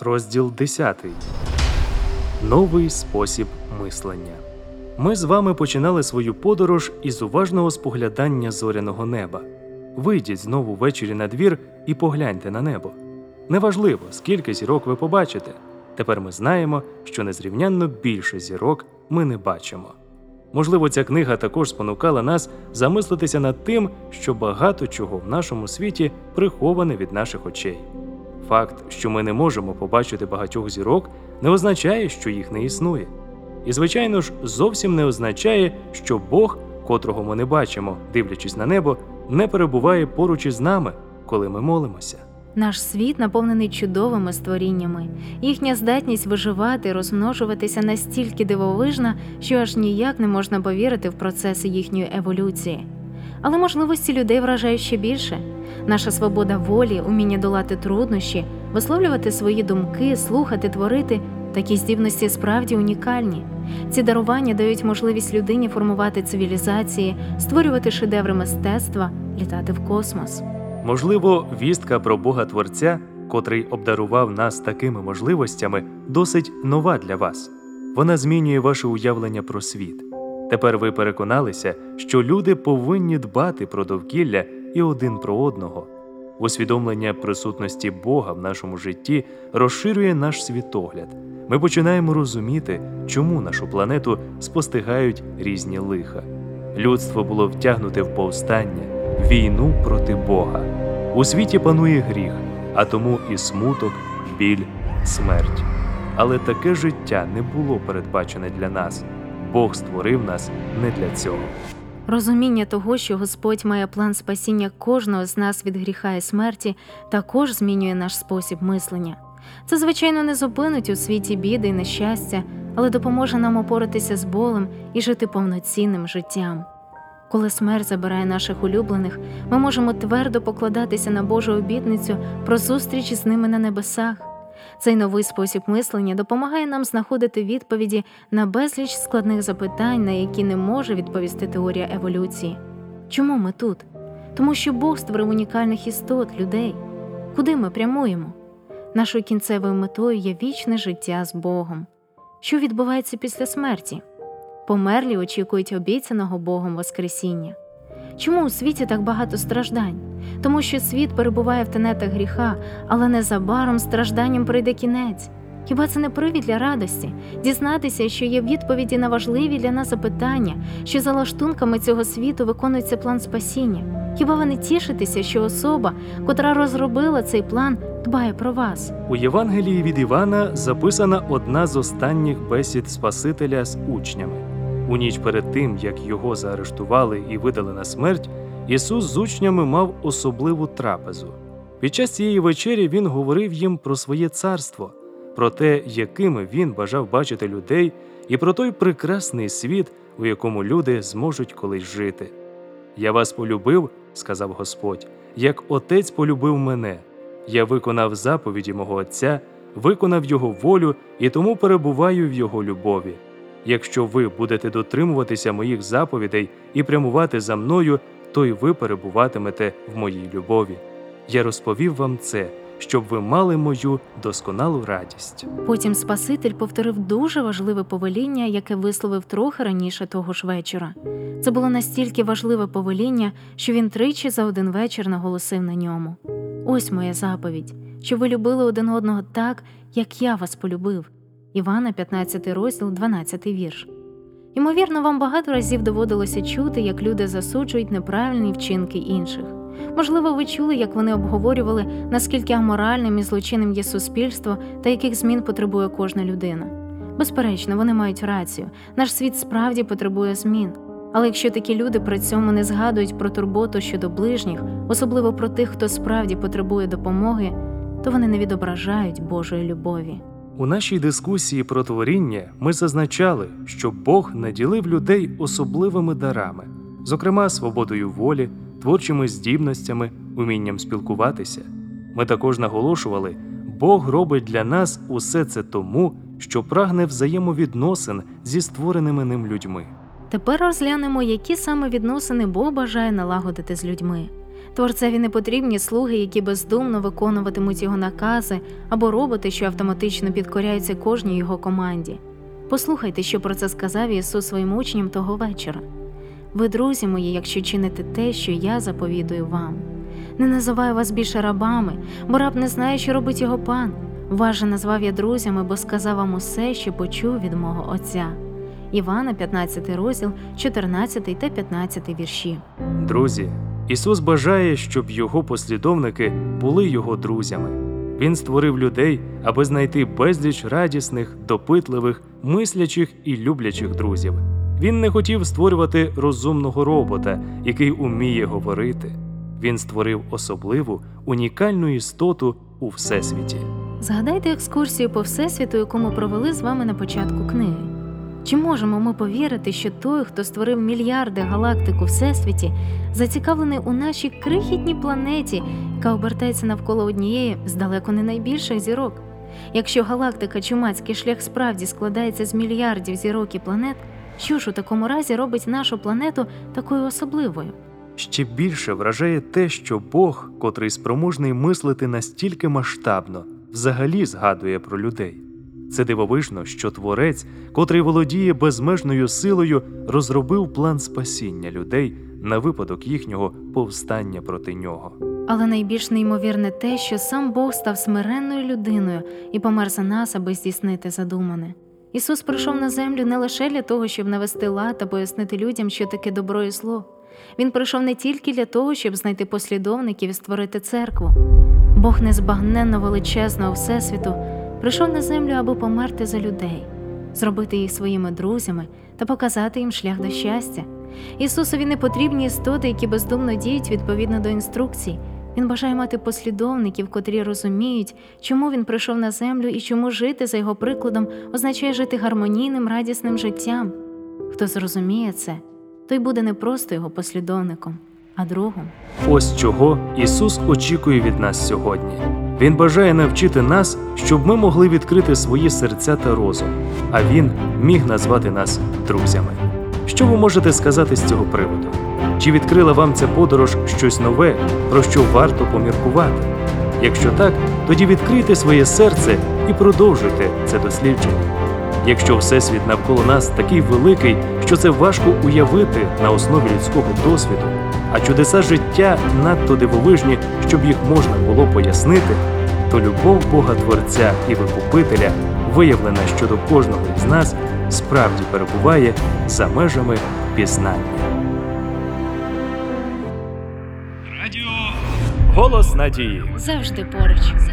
Розділ 10. Новий спосіб мислення. Ми з вами починали свою подорож із уважного споглядання зоряного неба. Вийдіть знову ввечері на двір і погляньте на небо. Неважливо, скільки зірок ви побачите. Тепер ми знаємо, що незрівнянно більше зірок ми не бачимо. Можливо, ця книга також спонукала нас замислитися над тим, що багато чого в нашому світі приховане від наших очей. Факт, що ми не можемо побачити багатьох зірок, не означає, що їх не існує. І, звичайно ж, зовсім не означає, що Бог, котрого ми не бачимо, дивлячись на небо, не перебуває поруч із нами, коли ми молимося. Наш світ наповнений чудовими створіннями. Їхня здатність виживати, розмножуватися настільки дивовижна, що аж ніяк не можна повірити в процеси їхньої еволюції. Але можливості людей вражають ще більше. Наша свобода волі, уміння долати труднощі, висловлювати свої думки, слухати, творити такі здібності справді унікальні. Ці дарування дають можливість людині формувати цивілізації, створювати шедеври мистецтва, літати в космос. Можливо, вістка про Бога Творця, котрий обдарував нас такими можливостями, досить нова для вас. Вона змінює ваше уявлення про світ. Тепер ви переконалися, що люди повинні дбати про довкілля і один про одного. Усвідомлення присутності Бога в нашому житті розширює наш світогляд. Ми починаємо розуміти, чому нашу планету спостигають різні лиха. Людство було втягнуте в повстання, війну проти Бога. У світі панує гріх, а тому і смуток, біль, смерть. Але таке життя не було передбачене для нас. Бог створив нас не для цього. Розуміння того, що Господь має план спасіння кожного з нас від гріха і смерті, також змінює наш спосіб мислення. Це, звичайно, не зупинить у світі біди і нещастя, але допоможе нам опоратися з болем і жити повноцінним життям. Коли смерть забирає наших улюблених, ми можемо твердо покладатися на Божу обітницю про зустріч з ними на небесах. Цей новий спосіб мислення допомагає нам знаходити відповіді на безліч складних запитань, на які не може відповісти теорія еволюції. Чому ми тут? Тому що Бог створив унікальних істот, людей. Куди ми прямуємо? Нашою кінцевою метою є вічне життя з Богом. Що відбувається після смерті? Померлі очікують обіцяного Богом Воскресіння. Чому у світі так багато страждань? Тому що світ перебуває в тенетах гріха, але незабаром стражданням прийде кінець. Хіба це не привід для радості? Дізнатися, що є відповіді на важливі для нас запитання, що за лаштунками цього світу виконується план спасіння? Хіба ви не тішитеся, що особа, котра розробила цей план, дбає про вас? У Євангелії від Івана записана одна з останніх бесід Спасителя з учнями. У ніч перед тим, як його заарештували і видали на смерть, Ісус з учнями мав особливу трапезу. Під час цієї вечері Він говорив їм про своє царство, про те, якими він бажав бачити людей, і про той прекрасний світ, у якому люди зможуть колись жити. Я вас полюбив, сказав Господь, як Отець полюбив мене. Я виконав заповіді мого Отця, виконав Його волю і тому перебуваю в Його любові. Якщо ви будете дотримуватися моїх заповідей і прямувати за мною, то й ви перебуватимете в моїй любові. Я розповів вам це, щоб ви мали мою досконалу радість. Потім Спаситель повторив дуже важливе повеління, яке висловив трохи раніше того ж вечора. Це було настільки важливе повеління, що він тричі за один вечір наголосив на ньому. Ось моя заповідь, що ви любили один одного так, як я вас полюбив. Івана, 15 розділ, 12 вірш. Ймовірно, вам багато разів доводилося чути, як люди засуджують неправильні вчинки інших. Можливо, ви чули, як вони обговорювали, наскільки аморальним і злочинним є суспільство та яких змін потребує кожна людина. Безперечно, вони мають рацію. Наш світ справді потребує змін. Але якщо такі люди при цьому не згадують про турботу щодо ближніх, особливо про тих, хто справді потребує допомоги, то вони не відображають Божої любові. У нашій дискусії про творіння ми зазначали, що Бог наділив людей особливими дарами, зокрема свободою волі, творчими здібностями, умінням спілкуватися. Ми також наголошували, Бог робить для нас усе це тому, що прагне взаємовідносин зі створеними ним людьми. Тепер розглянемо, які саме відносини Бог бажає налагодити з людьми. Творцеві не потрібні слуги, які бездумно виконуватимуть його накази, або роботи, що автоматично підкоряються кожній його команді. Послухайте, що про це сказав Ісус своїм учням того вечора. Ви, друзі мої, якщо чините те, що я заповідую вам. Не називаю вас більше рабами, бо раб не знає, що робить його пан. Вас же назвав я друзями, бо сказав вам усе, що почув від мого Отця. Івана, 15 розділ, 14 та 15 вірші. Друзі, Ісус бажає, щоб його послідовники були його друзями. Він створив людей, аби знайти безліч радісних, допитливих, мислячих і люблячих друзів. Він не хотів створювати розумного робота, який уміє говорити. Він створив особливу, унікальну істоту у всесвіті. Згадайте екскурсію по всесвіту, яку ми провели з вами на початку книги. Чи можемо ми повірити, що той, хто створив мільярди галактик у всесвіті, зацікавлений у нашій крихітній планеті, яка обертається навколо однієї з далеко не найбільших зірок? Якщо галактика Чумацький шлях справді складається з мільярдів зірок і планет, що ж у такому разі робить нашу планету такою особливою? Ще більше вражає те, що Бог, котрий спроможний мислити настільки масштабно, взагалі згадує про людей. Це дивовижно, що творець, котрий володіє безмежною силою, розробив план спасіння людей на випадок їхнього повстання проти нього. Але найбільш неймовірне те, що сам Бог став смиренною людиною і помер за нас, аби здійснити задумане. Ісус прийшов на землю не лише для того, щоб навести лад та пояснити людям, що таке добро і зло. Він прийшов не тільки для того, щоб знайти послідовників і створити церкву. Бог незбагненно величезного Всесвіту прийшов на землю, аби померти за людей, зробити їх своїми друзями та показати їм шлях до щастя. Ісусові не потрібні істоти, які бездумно діють відповідно до інструкцій. Він бажає мати послідовників, котрі розуміють, чому він прийшов на землю і чому жити за його прикладом означає жити гармонійним, радісним життям. Хто зрозуміє це, той буде не просто його послідовником, а другом. Ось чого Ісус очікує від нас сьогодні. Він бажає навчити нас, щоб ми могли відкрити свої серця та розум, а Він міг назвати нас друзями. Що ви можете сказати з цього приводу? Чи відкрила вам ця подорож щось нове, про що варто поміркувати? Якщо так, тоді відкрийте своє серце і продовжуйте це дослідження. Якщо всесвіт навколо нас такий великий, що це важко уявити на основі людського досвіду, а чудеса життя надто дивовижні, щоб їх можна було пояснити, то любов Бога Творця і Викупителя, виявлена щодо кожного із нас, справді перебуває за межами пізнання. Радіо Голос надії. Завжди поруч. Завжди поруч.